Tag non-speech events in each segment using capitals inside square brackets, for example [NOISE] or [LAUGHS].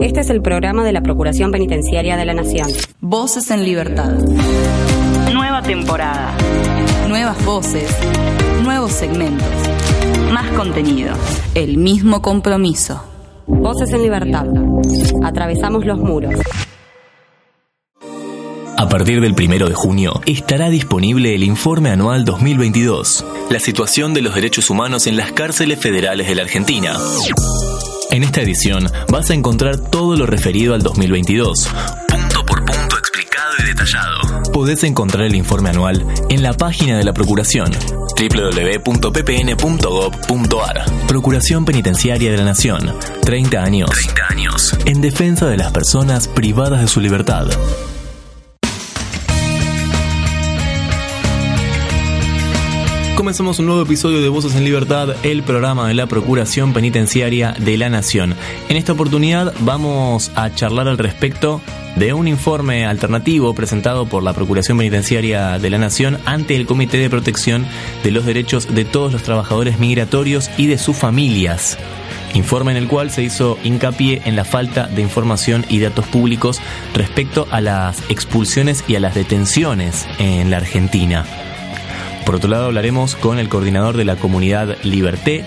Este es el programa de la Procuración Penitenciaria de la Nación. Voces en Libertad. Nueva temporada. Nuevas voces. Nuevos segmentos. Más contenido. El mismo compromiso. Voces en Libertad. Atravesamos los muros. A partir del primero de junio estará disponible el informe anual 2022, la situación de los derechos humanos en las cárceles federales de la Argentina. En esta edición vas a encontrar todo lo referido al 2022, punto por punto explicado y detallado. Podés encontrar el informe anual en la página de la Procuración www.ppn.gov.ar Procuración Penitenciaria de la Nación. 30 años. 30 años. En defensa de las personas privadas de su libertad. Comenzamos un nuevo episodio de Voces en Libertad, el programa de la Procuración Penitenciaria de la Nación. En esta oportunidad vamos a charlar al respecto de un informe alternativo presentado por la Procuración Penitenciaria de la Nación ante el Comité de Protección de los Derechos de todos los trabajadores migratorios y de sus familias. Informe en el cual se hizo hincapié en la falta de información y datos públicos respecto a las expulsiones y a las detenciones en la Argentina. Por otro lado, hablaremos con el coordinador de la comunidad Liberté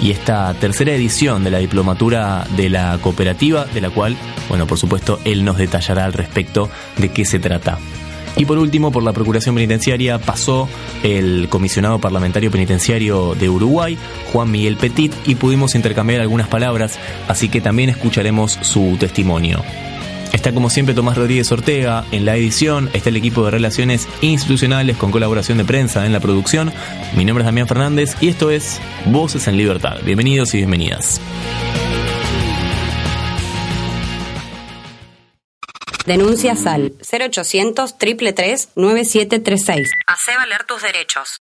y esta tercera edición de la diplomatura de la cooperativa, de la cual, bueno, por supuesto, él nos detallará al respecto de qué se trata. Y por último, por la Procuración Penitenciaria pasó el comisionado parlamentario penitenciario de Uruguay, Juan Miguel Petit, y pudimos intercambiar algunas palabras, así que también escucharemos su testimonio. Está como siempre Tomás Rodríguez Ortega en la edición, está el equipo de relaciones institucionales con colaboración de prensa en la producción. Mi nombre es Damián Fernández y esto es Voces en Libertad. Bienvenidos y bienvenidas. Denuncia SAL 0800 333 9736. Hacé valer tus derechos.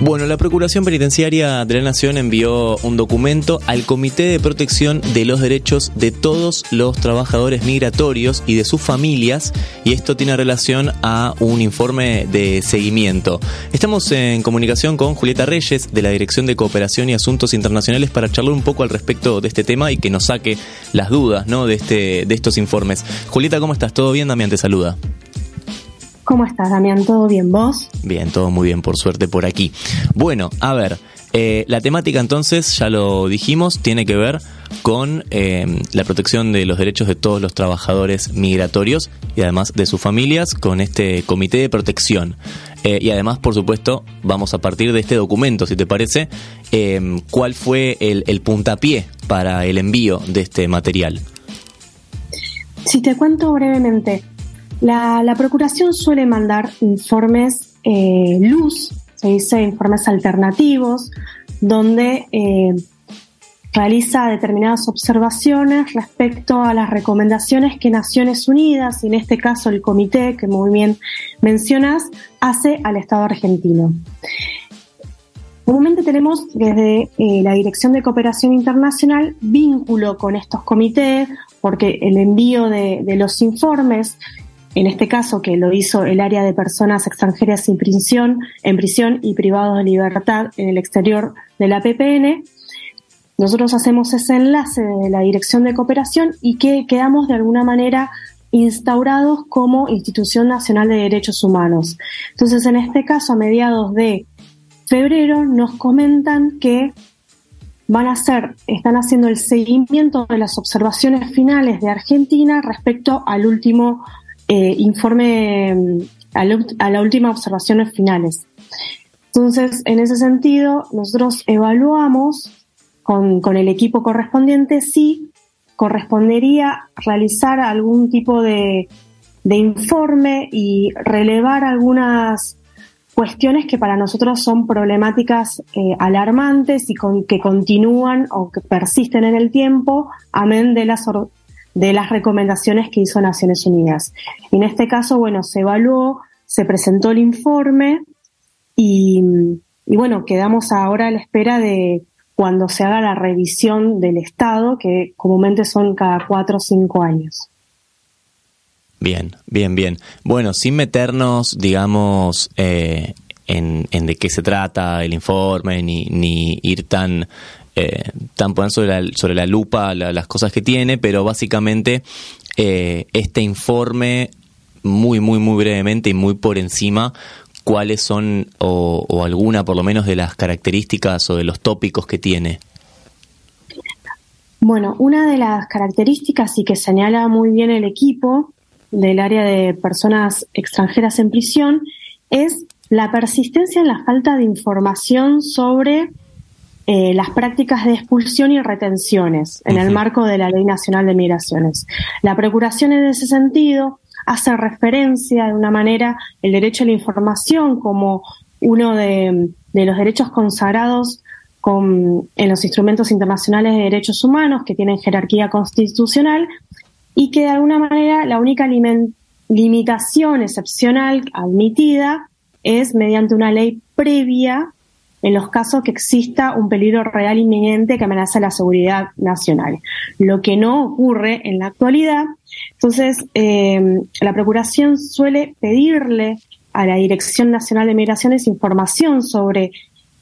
Bueno, la Procuración Penitenciaria de la Nación envió un documento al Comité de Protección de los Derechos de todos los trabajadores migratorios y de sus familias, y esto tiene relación a un informe de seguimiento. Estamos en comunicación con Julieta Reyes, de la Dirección de Cooperación y Asuntos Internacionales, para charlar un poco al respecto de este tema y que nos saque las dudas ¿no? de, este, de estos informes. Julieta, ¿cómo estás? ¿Todo bien? Damián te saluda. ¿Cómo estás, Damián? ¿Todo bien vos? Bien, todo muy bien, por suerte por aquí. Bueno, a ver, eh, la temática entonces, ya lo dijimos, tiene que ver con eh, la protección de los derechos de todos los trabajadores migratorios y además de sus familias con este comité de protección. Eh, y además, por supuesto, vamos a partir de este documento, si te parece, cuál fue el, el puntapié para el envío de este material. Si te cuento brevemente, la, Procuración suele mandar informes eh, luz, se dice informes alternativos, donde eh, realiza determinadas observaciones respecto a las recomendaciones que Naciones Unidas, y en este caso el comité que muy bien mencionas, hace al Estado argentino. Comúnmente tenemos desde eh, la Dirección de Cooperación Internacional vínculo con estos comités porque el envío de, de los informes en este caso que lo hizo el área de personas extranjeras en prisión, en prisión y privados de libertad en el exterior de la PPN, nosotros hacemos ese enlace de la Dirección de Cooperación y que quedamos de alguna manera instaurados como Institución Nacional de Derechos Humanos. Entonces, en este caso, a mediados de febrero, nos comentan que van a hacer, están haciendo el seguimiento de las observaciones finales de Argentina respecto al último eh, informe mm, a, la última observaciones finales. Entonces, en ese sentido, nosotros evaluamos con, el equipo correspondiente si correspondería realizar algún tipo de, informe y relevar algunas cuestiones que para nosotros son problemáticas eh, alarmantes y que continúan o que persisten en el tiempo, amén de las de las recomendaciones que hizo Naciones Unidas. En este caso, bueno, se evaluó, se presentó el informe y, bueno, quedamos ahora a la espera de cuando se haga la revisión del Estado, que comúnmente son cada cuatro o cinco años. Bien, bien, bien. Bueno, sin meternos, digamos, eh, en, de qué se trata el informe, ni, ni ir tan, eh, tan poner sobre la, sobre la lupa las cosas que tiene, pero básicamente eh, este informe, muy, muy, muy brevemente y muy por encima, cuáles son, o, o alguna por lo menos de las características o de los tópicos que tiene. Bueno, una de las características y que señala muy bien el equipo del área de personas extranjeras en prisión es la persistencia en la falta de información sobre eh, las prácticas de expulsión y retenciones en el marco de la Ley Nacional de Migraciones. La Procuración en ese sentido hace referencia de una manera el derecho a la información como uno de, los derechos consagrados con, en los instrumentos internacionales de derechos humanos que tienen jerarquía constitucional y que de alguna manera la única limitación excepcional admitida es mediante una ley previa en los casos que exista un peligro real inminente que amenaza la seguridad nacional, lo que no ocurre en la actualidad. Entonces, eh, la Procuración suele pedirle a la Dirección Nacional de Migraciones información sobre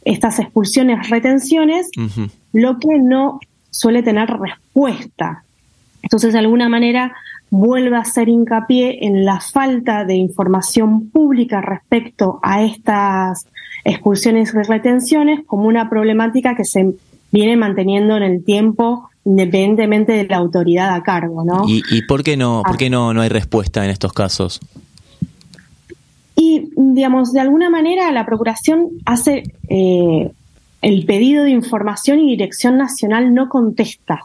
estas expulsiones, retenciones, lo que no suele tener respuesta. Entonces, de alguna manera, vuelve a hacer hincapié en la falta de información pública respecto a estas expulsiones y retenciones como una problemática que se viene manteniendo en el tiempo independientemente de la autoridad a cargo, ¿no? ¿Y, por qué no, por qué no, no hay respuesta en estos casos? Y, digamos, de alguna manera la Procuración hace eh, el pedido de información y Dirección Nacional no contesta.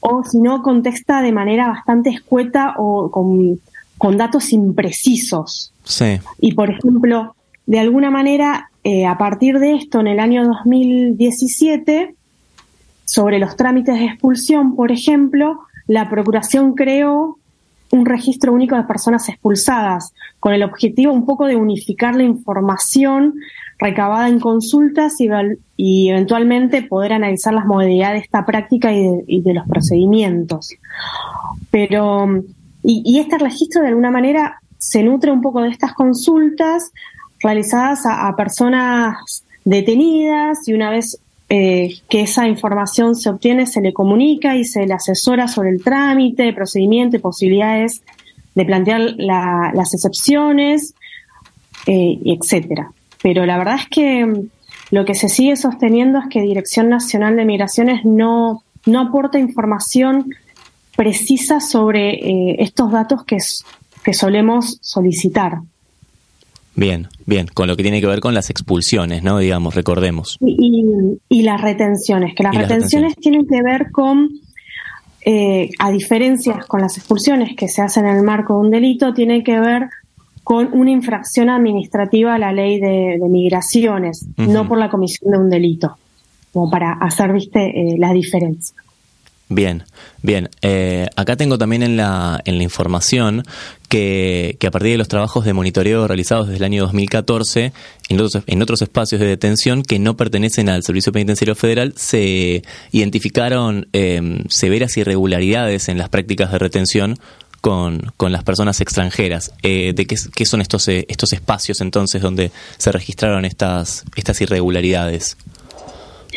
O si no, contesta de manera bastante escueta o con, datos imprecisos. Sí. Y, por ejemplo, de alguna manera, eh, a partir de esto, en el año 2017, sobre los trámites de expulsión, por ejemplo, la Procuración creó un registro único de personas expulsadas, con el objetivo un poco de unificar la información recabada en consultas y, eventualmente poder analizar las modalidades de esta práctica y de, los procedimientos. Pero, y, este registro de alguna manera se nutre un poco de estas consultas realizadas a, personas detenidas y una vez eh, que esa información se obtiene se le comunica y se le asesora sobre el trámite, procedimiento y posibilidades de plantear las excepciones, eh, etcétera pero la verdad es que mm, lo que se sigue sosteniendo es que Dirección Nacional de Migraciones no, no aporta información precisa sobre eh, estos datos que, que solemos solicitar. Bien, bien, con lo que tiene que ver con las expulsiones, ¿no? Digamos, recordemos. Y, y, las retenciones, que las, retenciones, tienen que ver con, eh, a diferencias con las expulsiones que se hacen en el marco de un delito, tiene que ver con una infracción administrativa a la ley de, migraciones, no por la comisión de un delito, como para hacer, viste, eh, la diferencia. Bien, bien. Eh, acá tengo también en la, en la información que, que, a partir de los trabajos de monitoreo realizados desde el año 2014 en otros, en otros espacios de detención que no pertenecen al Servicio Penitenciario Federal se identificaron eh, severas irregularidades en las prácticas de retención con, con las personas extranjeras. Eh, ¿De qué, qué, son estos, eh, estos espacios entonces donde se registraron estas, estas irregularidades?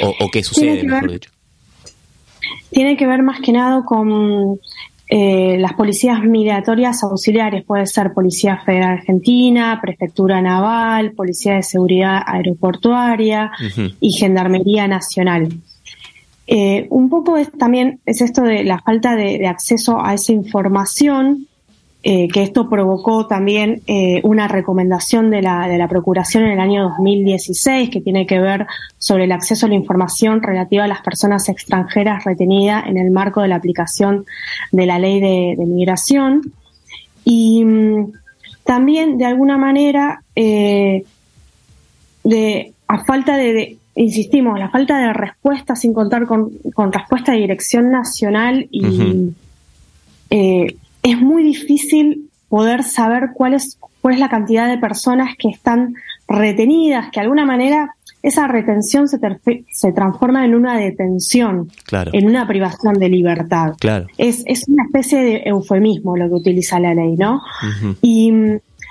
¿O, qué sucede, mejor dicho? Tiene que ver más que nada con eh, las policías migratorias auxiliares, puede ser Policía Federal Argentina, Prefectura Naval, Policía de Seguridad Aeroportuaria y Gendarmería Nacional. Eh, un poco es, también es esto de la falta de, acceso a esa información, eh, que esto provocó también eh, una recomendación de la, de la Procuración en el año 2016 que tiene que ver sobre el acceso a la información relativa a las personas extranjeras retenidas en el marco de la aplicación de la ley de, migración. Y mm, también, de alguna manera, de, a falta de, insistimos, la falta de respuesta sin contar con, respuesta de dirección nacional y eh, es muy difícil poder saber cuál es, cuál es la cantidad de personas que están retenidas, que de alguna manera esa retención se, se transforma en una detención, en una privación de libertad. Claro. Es, es una especie de eufemismo lo que utiliza la ley, ¿no? Y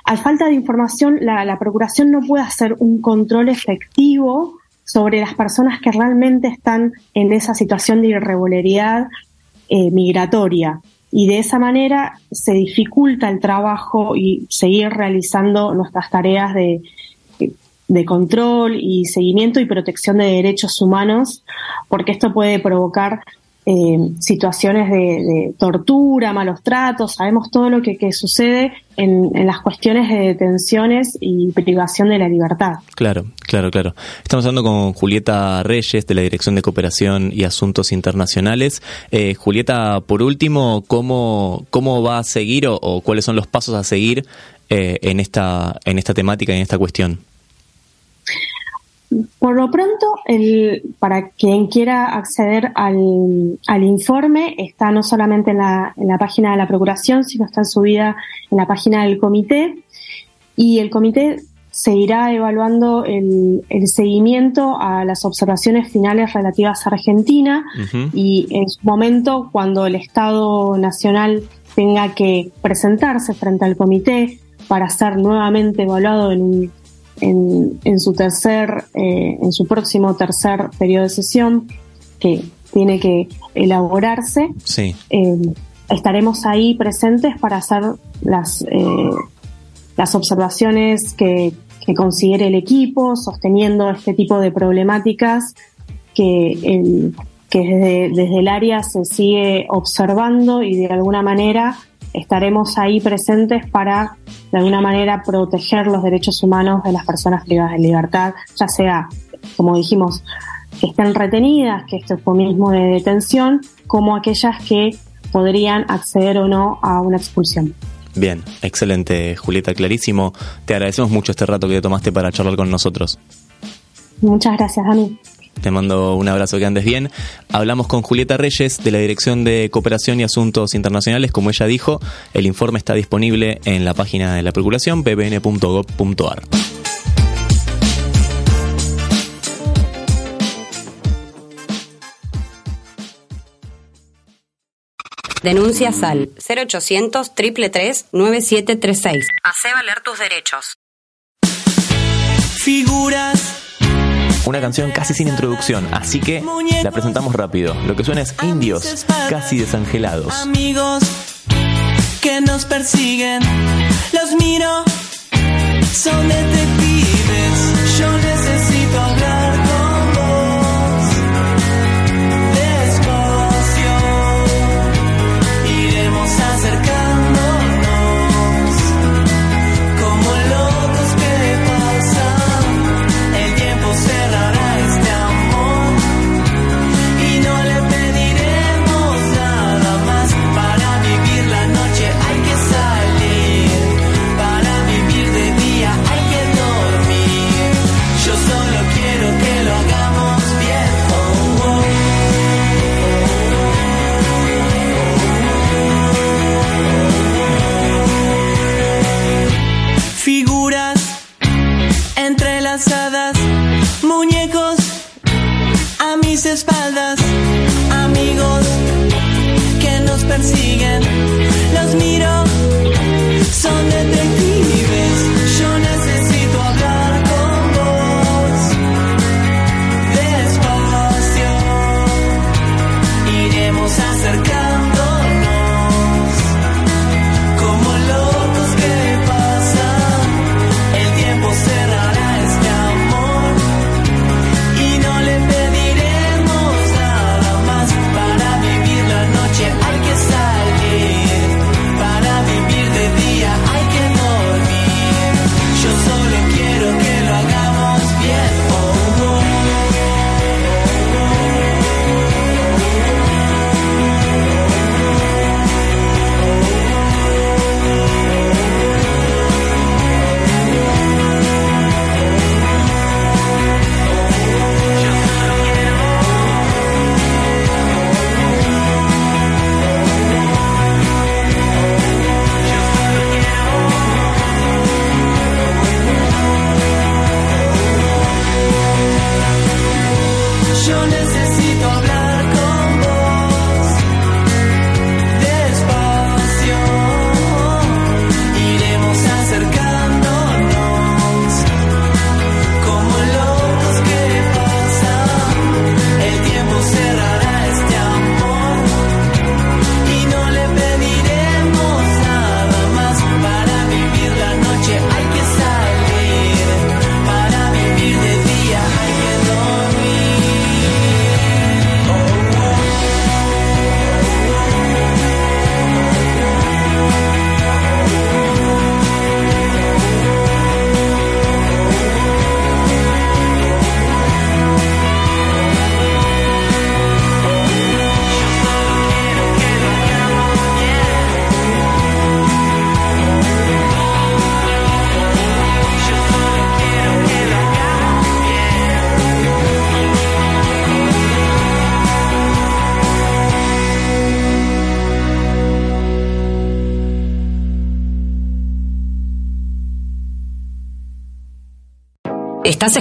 al falta de información, la, Procuración no puede hacer un control efectivo sobre las personas que realmente están en esa situación de irregularidad eh, migratoria. Y de esa manera se dificulta el trabajo y seguir realizando nuestras tareas de, de control y seguimiento y protección de derechos humanos, porque esto puede provocar eh, situaciones de, tortura, malos tratos, sabemos todo lo que, sucede en, las cuestiones de detenciones y privación de la libertad. Claro, claro, claro. Estamos hablando con Julieta Reyes de la Dirección de Cooperación y Asuntos Internacionales. Eh, Julieta, por último, ¿cómo, ¿cómo va a seguir o, cuáles son los pasos a seguir eh, en, esta, en esta temática y en esta cuestión? Por lo pronto, el, para quien quiera acceder al, al, informe, está no solamente en la, en la página de la Procuración, sino está subida en la página del comité. Y el comité seguirá evaluando el, el seguimiento a las observaciones finales relativas a Argentina y en su momento, cuando el Estado Nacional tenga que presentarse frente al comité para ser nuevamente evaluado en un en, su tercer, eh, en su próximo tercer periodo de sesión, que tiene que elaborarse, eh, estaremos ahí presentes para hacer las, eh, las observaciones que, considere el equipo, sosteniendo este tipo de problemáticas que, el, que desde, desde el área se sigue observando y de alguna manera estaremos ahí presentes para, de alguna manera, proteger los derechos humanos de las personas privadas de libertad, ya sea, como dijimos, que estén retenidas, que este mismo de detención, como aquellas que podrían acceder o no a una expulsión. Bien, excelente, Julieta, clarísimo. Te agradecemos mucho este rato que te tomaste para charlar con nosotros. Muchas gracias, Dani. Te mando un abrazo, que andes bien. Hablamos con Julieta Reyes de la Dirección de Cooperación y Asuntos Internacionales. Como ella dijo, el informe está disponible en la página de la Procuración, ppn.gov.ar. Denuncias al 0800 333 9736. Hace valer tus derechos. Figuras una canción casi sin introducción, así que la presentamos rápido. Lo que suena es Indios, casi desangelados. Amigos que nos persiguen, los miro, son detectives. Yo necesito hablar espaldas, amigos que nos persiguen, los miro,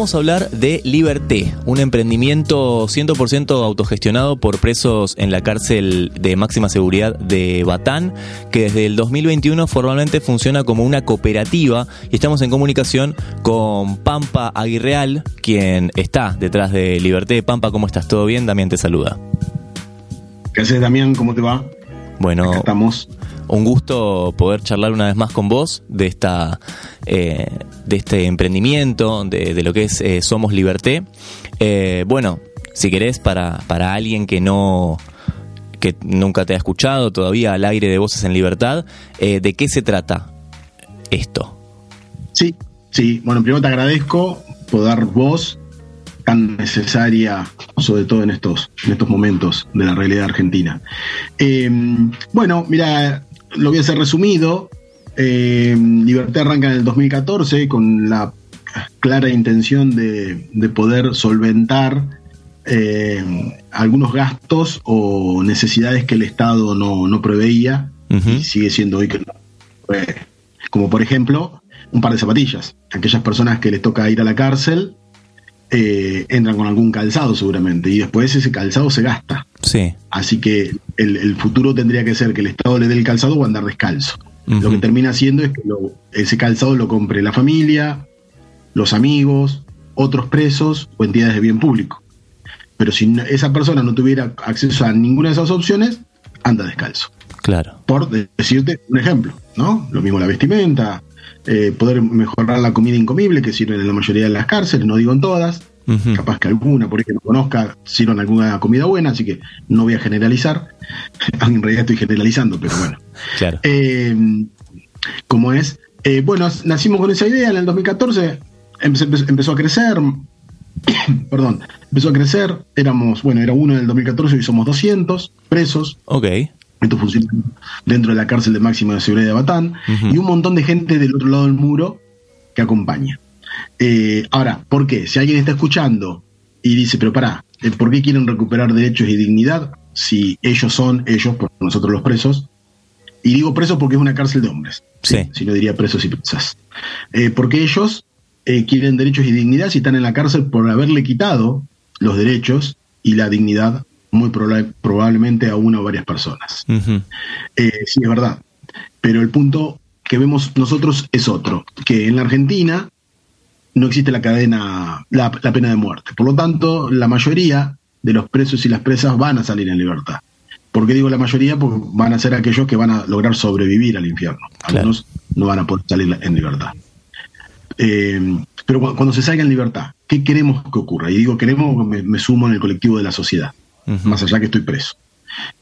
Vamos a hablar de Liberté, un emprendimiento 100% autogestionado por presos en la cárcel de máxima seguridad de Batán, que desde el 2021 formalmente funciona como una cooperativa y estamos en comunicación con Pampa Aguirreal, quien está detrás de Liberté. Pampa, ¿cómo estás? ¿Todo bien? Damián te saluda. ¿Qué haces, Damián? ¿Cómo te va? Bueno, Acá estamos. Un gusto poder charlar una vez más con vos de esta eh, de este emprendimiento, de, lo que es eh, Somos Liberté. Eh, bueno, si querés, para, para alguien que no que nunca te ha escuchado todavía al aire de Voces en Libertad, ¿de qué se trata esto? Sí, sí. Bueno, primero te agradezco por dar voz tan necesaria, sobre todo en estos, en estos momentos de la realidad argentina. Bueno, mira, lo voy a hacer resumido. Eh, Libertad arranca en el 2014 con la clara intención de, de poder solventar eh, algunos gastos o necesidades que el Estado no, no preveía y sigue siendo hoy que no. Como por ejemplo, un par de zapatillas. Aquellas personas que les toca ir a la cárcel eh, entran con algún calzado seguramente y después ese calzado se gasta. Sí. Así que el, el futuro tendría que ser que el Estado le dé el calzado o andar descalzo. Lo que termina haciendo es que lo- ese calzado lo compre la familia, los amigos, otros presos o entidades de bien público. Pero si no- esa persona no tuviera acceso a ninguna de esas opciones, anda descalzo. Claro. Por de- decirte un ejemplo, ¿no? Lo mismo la vestimenta, eh, poder mejorar la comida incomible que sirven en la mayoría de las cárceles, no digo en todas, capaz que alguna, por ahí que no conozca, sirvan alguna comida buena, así que no voy a generalizar. [LAUGHS] en realidad estoy generalizando, pero bueno. [LAUGHS] Claro. Eh, como es, eh, bueno, nacimos con esa idea en el 2014, empe- empe- empezó a crecer, [COUGHS] perdón, empezó a crecer, éramos, bueno, era uno en el 2014 y somos 200 presos, Ok. Esto funciona dentro de la cárcel de máxima seguridad de Batán, y un montón de gente del otro lado del muro que acompaña. Eh, ahora, ¿por qué? Si alguien está escuchando y dice, pero pará, eh, ¿por qué quieren recuperar derechos y dignidad si ellos son ellos, por nosotros los presos? Y digo presos porque es una cárcel de hombres, Sí. si no diría presos y presas. Eh, porque ellos eh, quieren derechos y dignidad si están en la cárcel por haberle quitado los derechos y la dignidad muy proba- probablemente a una o varias personas. Eh, sí, es verdad. Pero el punto que vemos nosotros es otro, que en la Argentina no existe la cadena, la, la pena de muerte. Por lo tanto, la mayoría de los presos y las presas van a salir en libertad. ¿Por qué digo la mayoría? Porque van a ser aquellos que van a lograr sobrevivir al infierno. Claro. Algunos no van a poder salir en libertad. Eh, pero cu- cuando se salga en libertad, ¿qué queremos que ocurra? Y digo queremos, me, me sumo en el colectivo de la sociedad Más allá que estoy preso.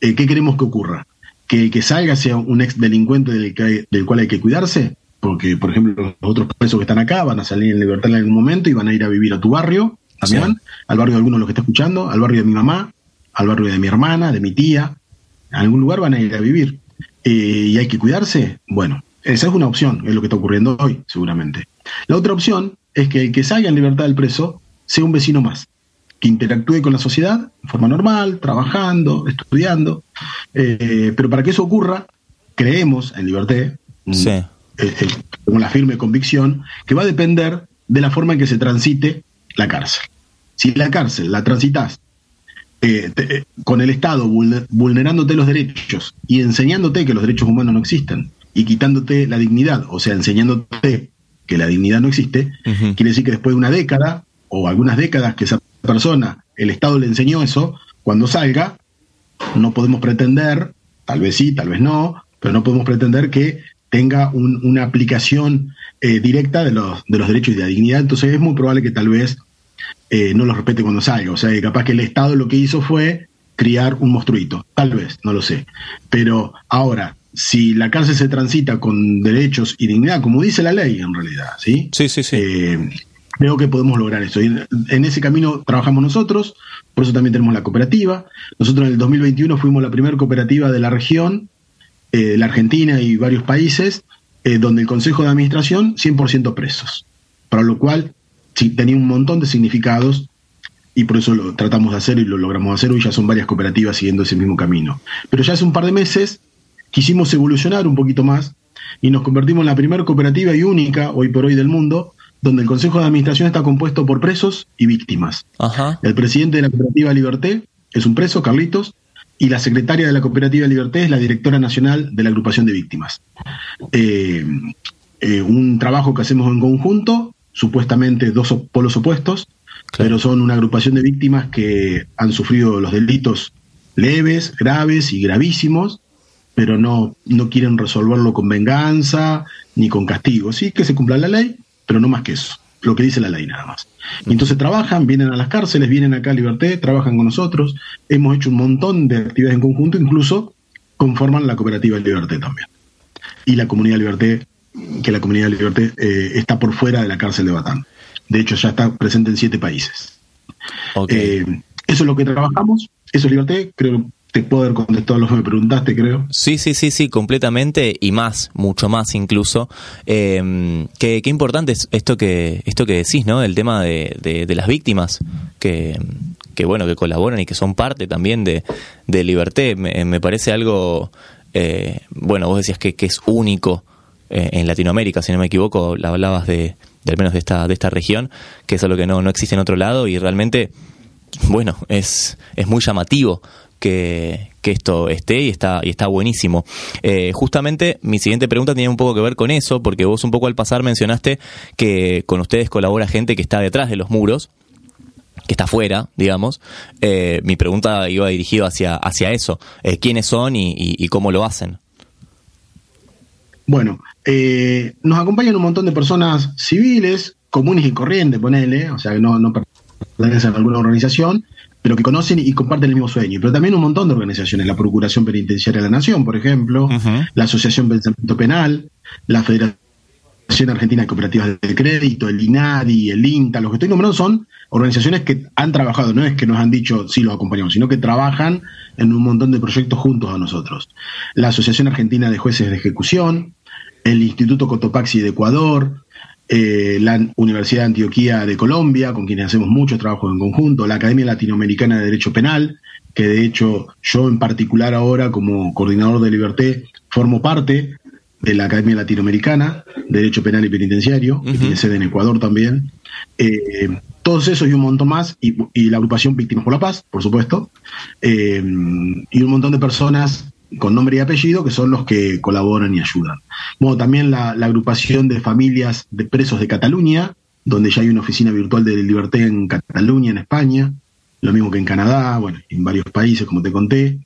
Eh, ¿Qué queremos que ocurra? Que el que salga sea un ex delincuente del, que hay- del cual hay que cuidarse, porque, por ejemplo, los otros presos que están acá van a salir en libertad en algún momento y van a ir a vivir a tu barrio, también, Sí. al barrio de alguno de los que está escuchando, al barrio de mi mamá, al barrio de mi hermana, de mi tía, a algún lugar van a ir a vivir. Eh, ¿Y hay que cuidarse? Bueno, esa es una opción, es lo que está ocurriendo hoy, seguramente. La otra opción es que el que salga en libertad del preso sea un vecino más, que interactúe con la sociedad de forma normal, trabajando, estudiando. Eh, pero para que eso ocurra, creemos en Liberté, mm, Sí. eh, eh, con la firme convicción, que va a depender de la forma en que se transite la cárcel. Si la cárcel la transitas eh, te- con el Estado vulner- vulnerándote los derechos y enseñándote que los derechos humanos no existen y quitándote la dignidad, o sea, enseñándote que la dignidad no existe, quiere decir que después de una década o algunas décadas que esa persona, el Estado le enseñó eso, cuando salga, no podemos pretender, tal vez sí, tal vez no, pero no podemos pretender que tenga un- una aplicación eh, directa de los, de los derechos y de la dignidad. Entonces es muy probable que tal vez eh, no los respete cuando salga. O sea, que capaz que el Estado lo que hizo fue criar un monstruito. Tal vez, no lo sé. Pero ahora, si la cárcel se transita con derechos y dignidad, como dice la ley en realidad, ¿sí? Sí, sí, sí. Eh, creo que podemos lograr eso. Y en- ese camino trabajamos nosotros, por eso también tenemos la cooperativa. Nosotros en el 2021 fuimos la primera cooperativa de la región eh, la Argentina y varios países, eh, donde el Consejo de Administración 100% presos, para lo cual sí, tenía un montón de significados y por eso lo tratamos de hacer y lo logramos hacer. Hoy ya son varias cooperativas siguiendo ese mismo camino. Pero ya hace un par de meses quisimos evolucionar un poquito más y nos convertimos en la primera cooperativa y única hoy por hoy del mundo donde el Consejo de Administración está compuesto por presos y víctimas. Ajá. El presidente de la cooperativa Liberté es un preso, Carlitos, y la secretaria de la cooperativa Liberté es la directora nacional de la agrupación de víctimas. Eh, eh, un trabajo que hacemos en conjunto, supuestamente dos polos opuestos, Claro. pero son una agrupación de víctimas que han sufrido los delitos leves, graves y gravísimos, pero no, no quieren resolverlo con venganza ni con castigo. Sí que se cumpla la ley, pero no más que eso, lo que dice la ley nada más. Y entonces trabajan, vienen a las cárceles, vienen acá a Liberté, trabajan con nosotros, hemos hecho un montón de actividades en conjunto, incluso conforman la cooperativa Liberté también. Y la comunidad Liberté, que la comunidad Liberté eh, está por fuera de la cárcel de Batán. De hecho, ya está presente en siete países. Eh, eso es lo que trabajamos, eso es Liberté, creo que te puedo haber contestado lo que me preguntaste, creo. Sí, sí, sí, sí, completamente y más, mucho más incluso. Eh, qué, qué importante es esto que esto que decís, ¿no? El tema de, de- las víctimas que, que bueno que colaboran y que son parte también de, de Liberté. Me, parece algo, eh, bueno, vos decías que, que es único eh, en Latinoamérica, si no me equivoco, la hablabas de, de al menos de esta de esta región, que es algo que no no existe en otro lado y realmente bueno, es, es muy llamativo que, que esto esté y está, y está buenísimo. Eh, justamente mi siguiente pregunta tenía un poco que ver con eso, porque vos un poco al pasar mencionaste que con ustedes colabora gente que está detrás de los muros, que está afuera, digamos. Eh, mi pregunta iba dirigida hacia, hacia eso. Eh, ¿Quiénes son y, cómo lo hacen? Bueno, eh, nos acompañan un montón de personas civiles, comunes y corrientes, ponele, o sea, que no, no pertenecen a alguna organización, pero que conocen y comparten el mismo sueño. Pero también un montón de organizaciones, la Procuración Penitenciaria de la Nación, por ejemplo, la Asociación Pensamiento Penal, la Federación Argentina de Cooperativas de Crédito, el INADI, el INTA, los que estoy nombrando son organizaciones que han trabajado, no es que nos han dicho sí los acompañamos, sino que trabajan en un montón de proyectos juntos a nosotros. La Asociación Argentina de Jueces de Ejecución, el Instituto Cotopaxi de Ecuador, eh, la Universidad de Antioquía de Colombia, con quienes hacemos muchos trabajos en conjunto, la Academia Latinoamericana de Derecho Penal, que de hecho yo en particular ahora como coordinador de Liberté formo parte de la Academia Latinoamericana de Derecho Penal y Penitenciario, que tiene sede en Ecuador también. Eh, todos esos y un montón más, y, y la agrupación Víctimas por la Paz, por supuesto, eh, y un montón de personas con nombre y apellido que son los que colaboran y ayudan. Bueno, también la, agrupación de familias de presos de Cataluña, donde ya hay una oficina virtual de Liberté en Cataluña, en España, lo mismo que en Canadá, bueno, en varios países, como te conté.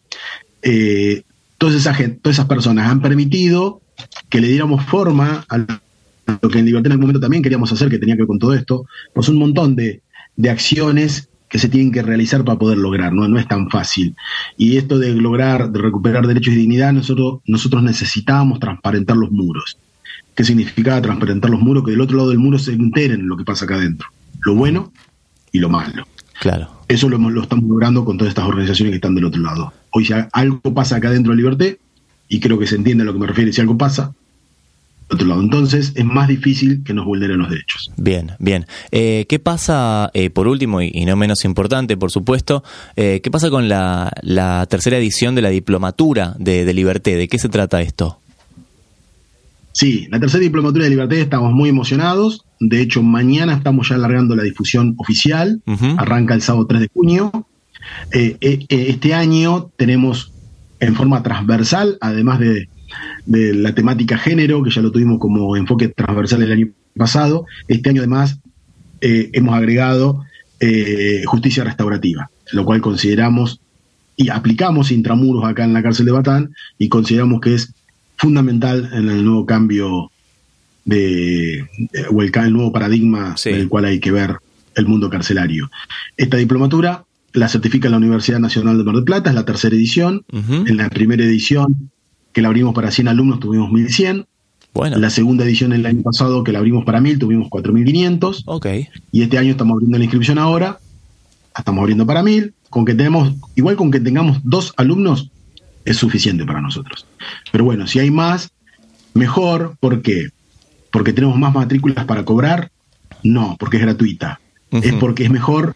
Eh, todas, esas, todas esas personas han permitido que le diéramos forma a lo que en Liberté en algún momento también queríamos hacer, que tenía que ver con todo esto, pues un montón de, de acciones que se tienen que realizar para poder lograr, ¿no? no es tan fácil. Y esto de lograr, de recuperar derechos y dignidad, nosotros, nosotros necesitábamos transparentar los muros. ¿Qué significaba transparentar los muros? Que del otro lado del muro se enteren lo que pasa acá adentro, lo bueno y lo malo. Claro. Eso lo, estamos logrando con todas estas organizaciones que están del otro lado. Hoy si algo pasa acá dentro de Liberté, y creo que se entiende a lo que me refiero, si algo pasa, otro lado. Entonces es más difícil que nos vulneren los derechos. Bien, bien. Eh, ¿Qué pasa, eh, por último, y, y no menos importante, por supuesto, eh, qué pasa con la, la tercera edición de la diplomatura de, de Liberté? ¿De qué se trata esto? Sí, la tercera diplomatura de Liberté estamos muy emocionados. De hecho, mañana estamos ya alargando la difusión oficial. Arranca el sábado 3 de junio. Este año tenemos en forma transversal, además de, de la temática género, que ya lo tuvimos como enfoque transversal el año pasado, este año además eh, hemos agregado eh, justicia restaurativa, lo cual consideramos y aplicamos intramuros acá en la cárcel de Batán y consideramos que es fundamental en el nuevo cambio de eh, o el, el nuevo paradigma Sí. del cual hay que ver el mundo carcelario. Esta diplomatura la certifica la Universidad Nacional de Mar del Plata, es la tercera edición. En la primera edición, que la abrimos para 100 alumnos, tuvimos 1100. Bueno, La segunda edición el año pasado, que la abrimos para 1000, tuvimos 4500. ok. Y este año estamos abriendo la inscripción ahora, estamos abriendo para 1000. Con que tenemos, igual con que tengamos dos alumnos, es suficiente para nosotros. Pero bueno, si hay más, mejor, ¿por qué? Porque tenemos más matrículas para cobrar, no, porque es gratuita. Es porque es mejor,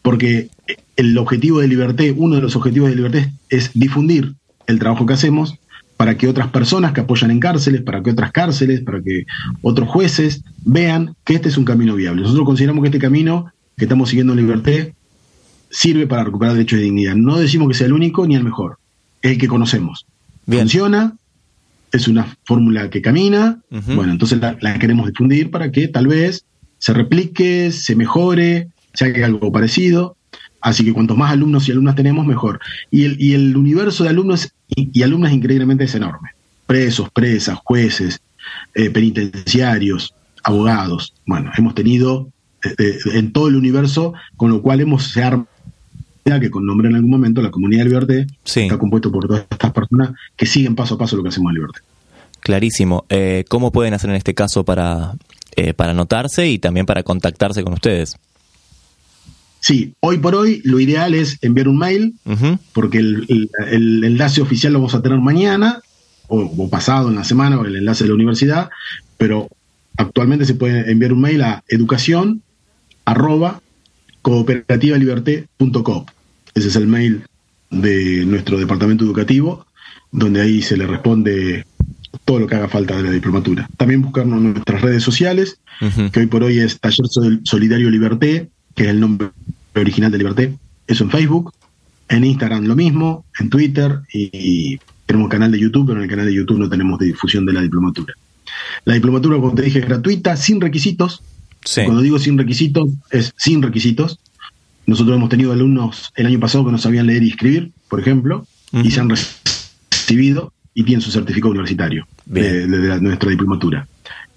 porque el objetivo de Liberté, uno de los objetivos de Liberté es difundir el trabajo que hacemos para que otras personas que apoyan en cárceles, para que otras cárceles, para que otros jueces vean que este es un camino viable. Nosotros consideramos que este camino que estamos siguiendo en Liberté sirve para recuperar derechos de dignidad. No decimos que sea el único ni el mejor, es el que conocemos. Funciona, es una fórmula que camina, bueno, entonces la, la, queremos difundir para que tal vez se replique, se mejore, se haga algo parecido. Así que cuantos más alumnos y alumnas tenemos, mejor. Y el, y el universo de alumnos y, y, alumnas increíblemente es enorme. Presos, presas, jueces, eh, penitenciarios, abogados. Bueno, hemos tenido eh, eh, en todo el universo, con lo cual hemos se arma que con nombre en algún momento la comunidad de Liberté Sí. está compuesto por todas estas personas que siguen paso a paso lo que hacemos en Liberté. Clarísimo. Eh, ¿Cómo pueden hacer en este caso para, eh, para anotarse y también para contactarse con ustedes? Sí, hoy por hoy lo ideal es enviar un mail, porque el, el- el enlace oficial lo vamos a tener mañana o, o pasado en la semana, o el enlace de la universidad, pero actualmente se puede enviar un mail a educación arroba cooperativaliberté.com. Ese es el mail de nuestro departamento educativo, donde ahí se le responde todo lo que haga falta de la diplomatura. También buscarnos en nuestras redes sociales, que hoy por hoy es Taller Sol- Solidario Liberté, que es el nombre original de Liberté. Eso en Facebook, en Instagram lo mismo, en Twitter y, tenemos un canal de YouTube, pero en el canal de YouTube no tenemos difusión de la diplomatura. La diplomatura, como te dije, es gratuita, sin requisitos. Sí. Cuando digo sin requisitos, es sin requisitos. Nosotros hemos tenido alumnos el año pasado que no sabían leer y escribir, por ejemplo, y se han recibido y tienen su certificado universitario Bien. de, de- de la- nuestra diplomatura.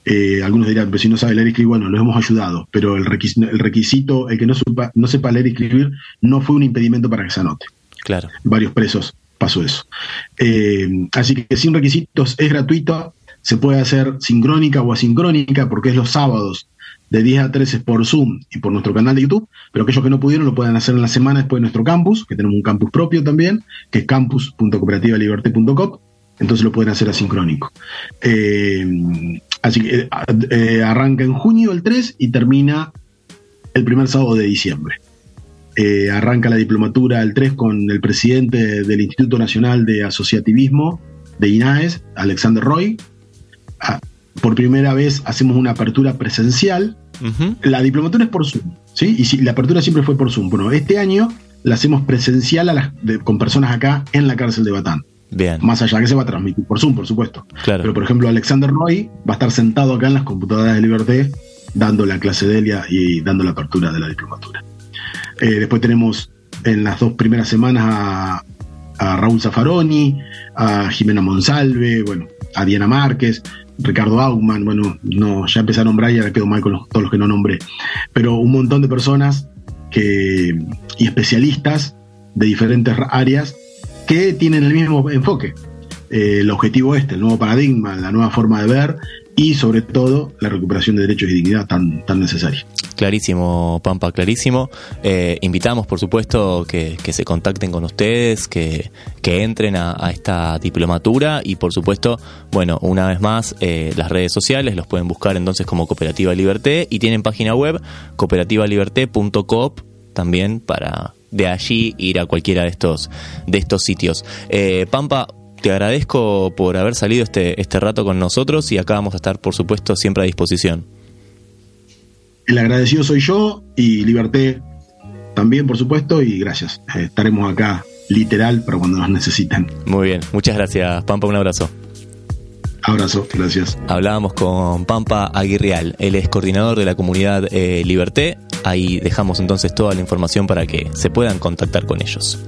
Eh, algunos dirán, pero si no sabe leer y escribir, bueno, los hemos ayudado, pero el requisito, el, requisito, el que no, supa- no sepa leer y escribir, no fue un impedimento para que se anote. Claro. Varios presos pasó eso. Eh, así que sin requisitos es gratuito, se puede hacer sincrónica o asincrónica, porque es los sábados de 10 a 13 por Zoom y por nuestro canal de YouTube, pero aquellos que no pudieron lo pueden hacer en la semana después de nuestro campus, que tenemos un campus propio también, que es campus.cooperativaliberté.com, entonces lo pueden hacer asincrónico. Eh, así que eh, eh, arranca en junio el 3 y termina el primer sábado de diciembre. Eh, arranca la diplomatura el 3 con el presidente del Instituto Nacional de Asociativismo de INAES, Alexander Roy. Ah, por primera vez hacemos una apertura presencial. La diplomatura es por Zoom, ¿sí? Y si- la apertura siempre fue por Zoom. Bueno, este año la hacemos presencial a las- de- con personas acá en la cárcel de Batán. Bien. Más allá que se va a transmitir por Zoom, por supuesto. Claro. Pero, por ejemplo, Alexander Roy va a estar sentado acá en las computadoras de Liberté dando la clase de Elia y dando la apertura de la diplomatura. Eh, después tenemos en las dos primeras semanas a, a Raúl Zaffaroni, a Jimena Monsalve, bueno, a Diana Márquez, Ricardo Augman, bueno, no, ya empecé a nombrar y ahora quedo mal con los- todos los que no nombré. Pero un montón de personas que, y especialistas de diferentes áreas que tienen el mismo enfoque. Eh, el objetivo este, el nuevo paradigma, la nueva forma de ver y sobre todo la recuperación de derechos y dignidad tan, tan necesaria. Clarísimo, Pampa, clarísimo. Eh, invitamos, por supuesto, que, que se contacten con ustedes, que, que entren a, esta diplomatura y, por supuesto, bueno, una vez más, eh, las redes sociales los pueden buscar entonces como Cooperativa Liberté y tienen página web cooperativaliberté.coop también para de allí ir a cualquiera de estos, de estos sitios. Eh, Pampa, te agradezco por haber salido este, este rato con nosotros y acá vamos a estar, por supuesto, siempre a disposición. El agradecido soy yo y Liberté también, por supuesto, y gracias. Eh, estaremos acá literal para cuando nos necesiten. Muy bien, muchas gracias, Pampa, un abrazo. Abrazo, gracias. Hablábamos con Pampa Aguirreal, él es coordinador de la comunidad eh, Liberté. Ahí dejamos entonces toda la información para que se puedan contactar con ellos.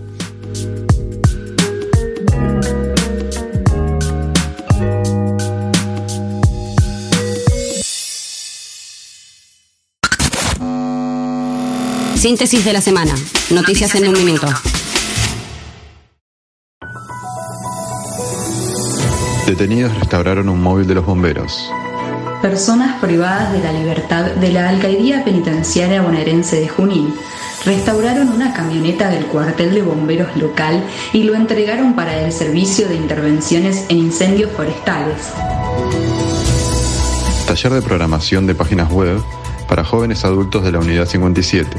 Síntesis de la semana. Noticias en un minuto. Detenidos restauraron un móvil de los bomberos. Personas privadas de la libertad de la Alcaidía Penitenciaria Bonaerense de Junín restauraron una camioneta del cuartel de bomberos local y lo entregaron para el servicio de intervenciones en incendios forestales. Taller de programación de páginas web para jóvenes adultos de la Unidad 57.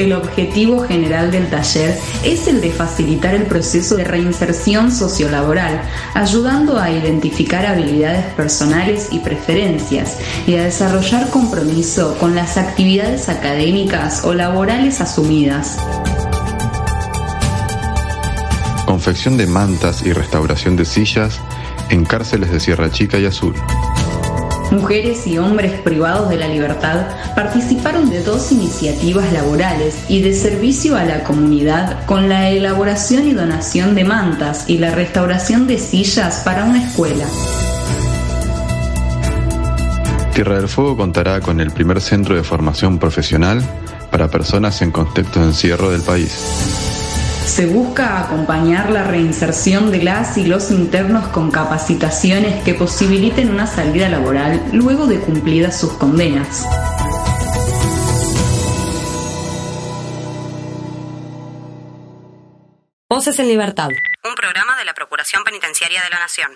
El objetivo general del taller es el de facilitar el proceso de reinserción sociolaboral, ayudando a identificar habilidades personales y preferencias y a desarrollar compromiso con las actividades académicas o laborales asumidas. Confección de mantas y restauración de sillas en cárceles de Sierra Chica y Azul. Mujeres y hombres privados de la libertad participaron de dos iniciativas laborales y de servicio a la comunidad con la elaboración y donación de mantas y la restauración de sillas para una escuela. Tierra del Fuego contará con el primer centro de formación profesional para personas en contexto de encierro del país. Se busca acompañar la reinserción de las y los internos con capacitaciones que posibiliten una salida laboral luego de cumplidas sus condenas. Voces en Libertad. Un programa de la Procuración Penitenciaria de la Nación.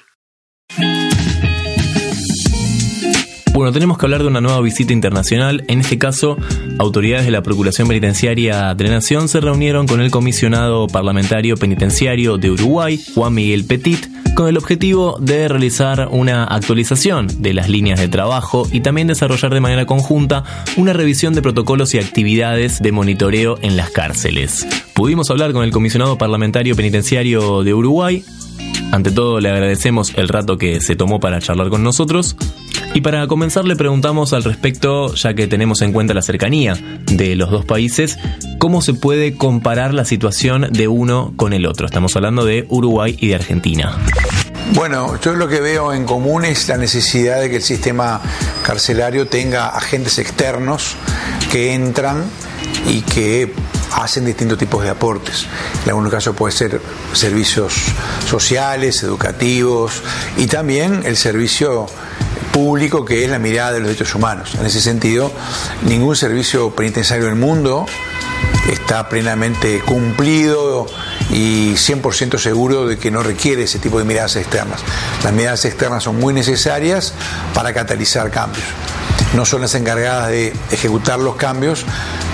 Bueno, tenemos que hablar de una nueva visita internacional. En este caso, autoridades de la Procuración Penitenciaria de la Nación se reunieron con el comisionado parlamentario penitenciario de Uruguay, Juan Miguel Petit, con el objetivo de realizar una actualización de las líneas de trabajo y también desarrollar de manera conjunta una revisión de protocolos y actividades de monitoreo en las cárceles. Pudimos hablar con el comisionado parlamentario penitenciario de Uruguay. Ante todo, le agradecemos el rato que se tomó para charlar con nosotros. Y para comenzar le preguntamos al respecto, ya que tenemos en cuenta la cercanía de los dos países, cómo se puede comparar la situación de uno con el otro. Estamos hablando de Uruguay y de Argentina. Bueno, yo lo que veo en común es la necesidad de que el sistema carcelario tenga agentes externos que entran y que hacen distintos tipos de aportes. En algunos casos puede ser servicios sociales, educativos y también el servicio público que es la mirada de los derechos humanos. En ese sentido, ningún servicio penitenciario del mundo está plenamente cumplido y 100% seguro de que no requiere ese tipo de miradas externas. Las miradas externas son muy necesarias para catalizar cambios. No son las encargadas de ejecutar los cambios,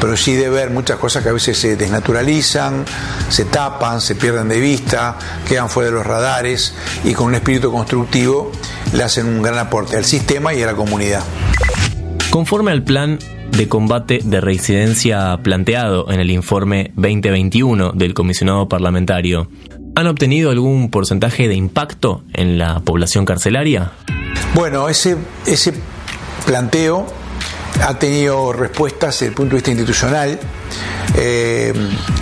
pero sí de ver muchas cosas que a veces se desnaturalizan, se tapan, se pierden de vista, quedan fuera de los radares y con un espíritu constructivo le hacen un gran aporte al sistema y a la comunidad. Conforme al plan de combate de reincidencia planteado en el informe 2021 del comisionado parlamentario, ¿han obtenido algún porcentaje de impacto en la población carcelaria? Bueno, ese, ese planteo ha tenido respuestas desde el punto de vista institucional. Eh,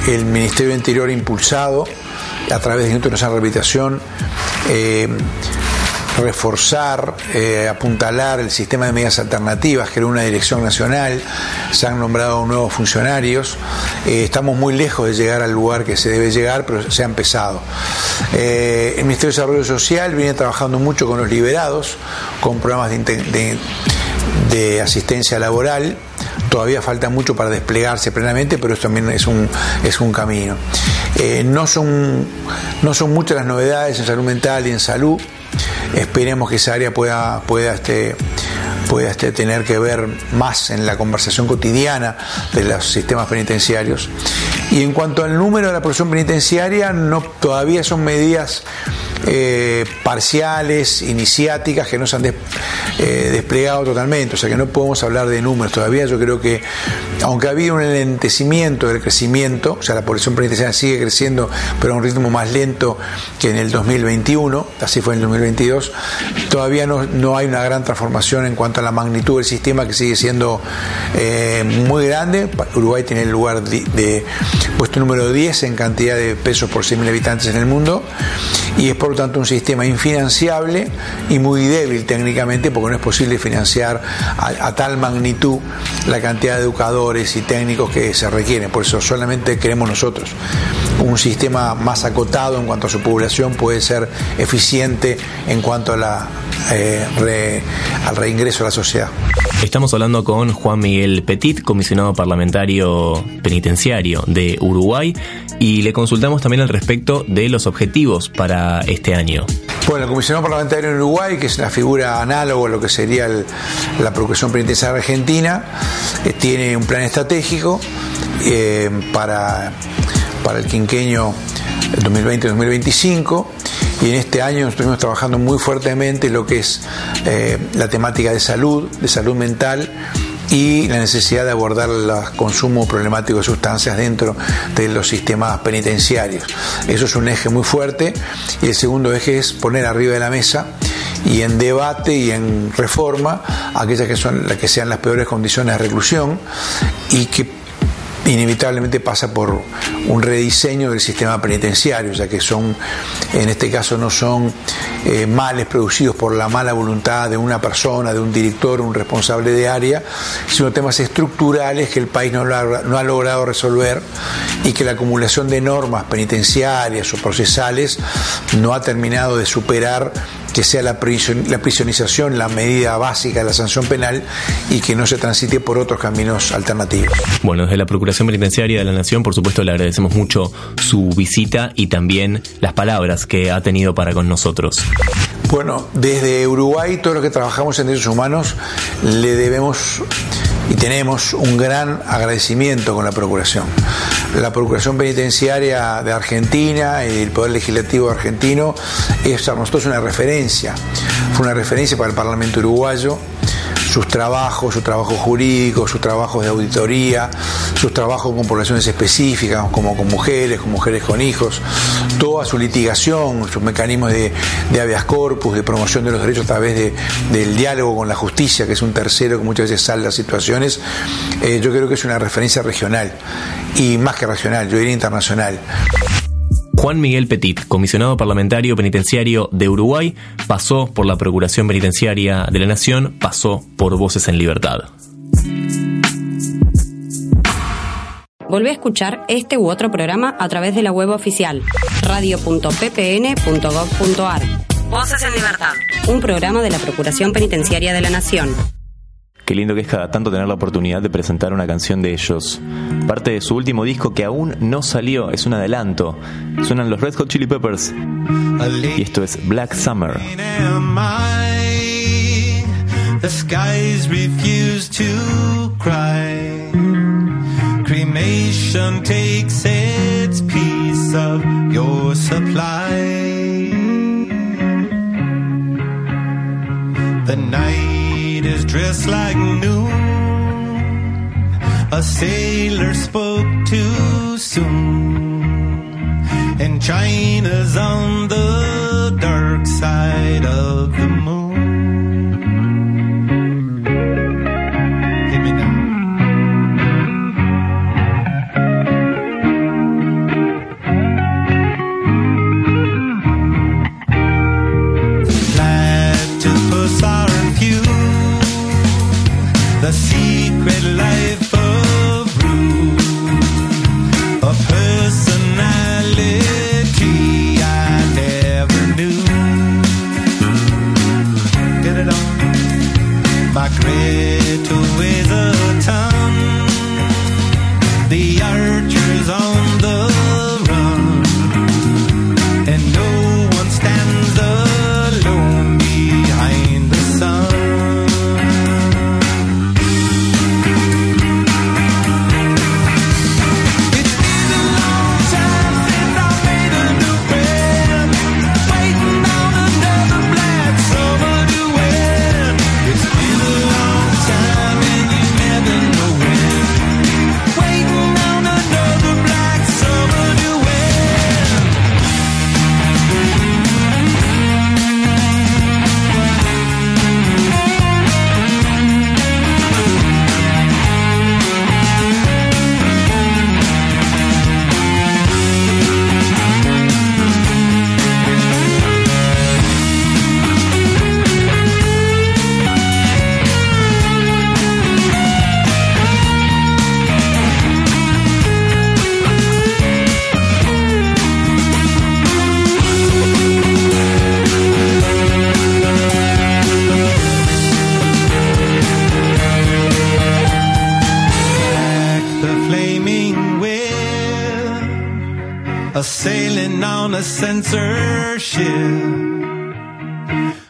el Ministerio del Interior ha impulsado a través del Instituto Nacional de Rehabilitación eh, reforzar, eh, apuntalar el sistema de medidas alternativas, era una dirección nacional, se han nombrado nuevos funcionarios, estamos muy lejos de llegar al lugar que se debe llegar, pero se ha empezado. El Ministerio de Desarrollo Social viene trabajando mucho con los liberados, con programas de, de, de asistencia laboral, todavía falta mucho para desplegarse plenamente, pero esto también es un, es un camino. Eh, no, son, no son muchas las novedades en salud mental y en salud. Esperemos que esa área pueda, pueda, este, pueda este, tener que ver más en la conversación cotidiana de los sistemas penitenciarios. Y en cuanto al número de la población penitenciaria, no, todavía son medidas eh, parciales, iniciáticas, que no se han eh, desplegado totalmente, o sea que no podemos hablar de números todavía. Yo creo que, aunque ha habido un enlentecimiento del crecimiento, o sea, la población penitenciaria sigue creciendo, pero a un ritmo más lento que en el 2021, así fue en el 2022, todavía no, no hay una gran transformación en cuanto a la magnitud del sistema que sigue siendo eh, muy grande. Uruguay tiene el lugar de, de puesto número 10 en cantidad de pesos por 100.000 habitantes en el mundo y es por lo tanto un sistema infinanciable y muy débil técnicamente porque no es posible financiar a, a, tal magnitud la cantidad de educadores y técnicos que se requieren, por eso solamente queremos nosotros un sistema más acotado en cuanto a su población puede ser eficiente en cuanto a la, eh, re- al reingreso a la sociedad. Estamos hablando con Juan Miguel Petit, comisionado parlamentario penitenciario de Uruguay, y le consultamos también al respecto de los objetivos para este año. Bueno, el comisionado parlamentario en Uruguay, que es una figura análoga a lo que sería el- la Procuración Penitenciaria Argentina, eh, tiene un plan estratégico eh, para, para el quinquenio 2020-2025 y en este año estuvimos trabajando muy fuertemente lo que es eh, la temática de salud, de salud mental y la necesidad de abordar el consumo problemático de sustancias dentro de los sistemas penitenciarios. Eso es un eje muy fuerte y el segundo eje es poner arriba de la mesa y en debate y en reforma aquellas que son las que sean las peores condiciones de reclusión y que inevitablemente pasa por un rediseño del sistema penitenciario, ya que son, en este caso no son eh, males producidos por la mala voluntad de una persona, de un director, un responsable de área, sino temas estructurales que el país no, ha logrado resolver y que la acumulación de normas penitenciarias o procesales no ha terminado de superar que sea la, prisión, la prisionización la medida básica de la sanción penal y que no se transite por otros caminos alternativos. Bueno, desde la Procuración Penitenciaria de la Nación, por supuesto, le agradecemos mucho su visita y también las palabras que ha tenido para con nosotros. Bueno, desde Uruguay, todos los que trabajamos en derechos humanos, le debemos y tenemos un gran agradecimiento con la Procuración. La Procuración Penitenciaria de Argentina y el Poder Legislativo argentino es para nosotros una referencia. Fue una referencia para el Parlamento uruguayo sus trabajos, su trabajo jurídico, sus trabajos de auditoría, sus trabajos con poblaciones específicas, como con mujeres, con mujeres con hijos, toda su litigación, sus mecanismos de, habeas corpus, de promoción de los derechos a través de, del diálogo con la justicia, que es un tercero que muchas veces salda situaciones, eh, yo creo que es una referencia regional y más que regional, yo diría internacional. Juan Miguel Petit, comisionado parlamentario penitenciario de Uruguay, pasó por la Procuración Penitenciaria de la Nación, pasó por Voces en Libertad. Volvé a escuchar este u otro programa a través de la web oficial radio.ppn.gov.ar. Voces en Libertad. Un programa de la Procuración Penitenciaria de la Nación. Qué lindo que es cada tanto tener la oportunidad de presentar una canción de ellos. Parte de su último disco que aún no salió, es un adelanto. Suenan los Red Hot Chili Peppers. Y esto es Black Summer. The skies refuse to cry. Cremation takes its piece of your supply. The night is dressed like new. A sailor spoke too soon. And China's on the dark side of the moon. Censorship,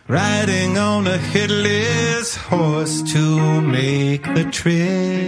riding on a headless horse to make the trip.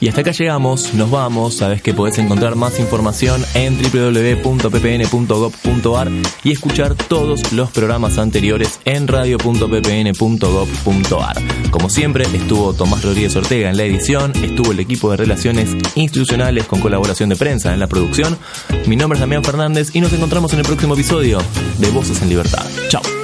Y hasta acá llegamos, nos vamos, sabes que podés encontrar más información en www.ppn.gov.ar y escuchar todos los programas anteriores en radio.ppn.gov.ar. Como siempre, estuvo Tomás Rodríguez Ortega en la edición, estuvo el equipo de relaciones institucionales con colaboración de prensa en la producción. Mi nombre es Damián Fernández y nos encontramos en el próximo episodio de Voces en Libertad. Chao.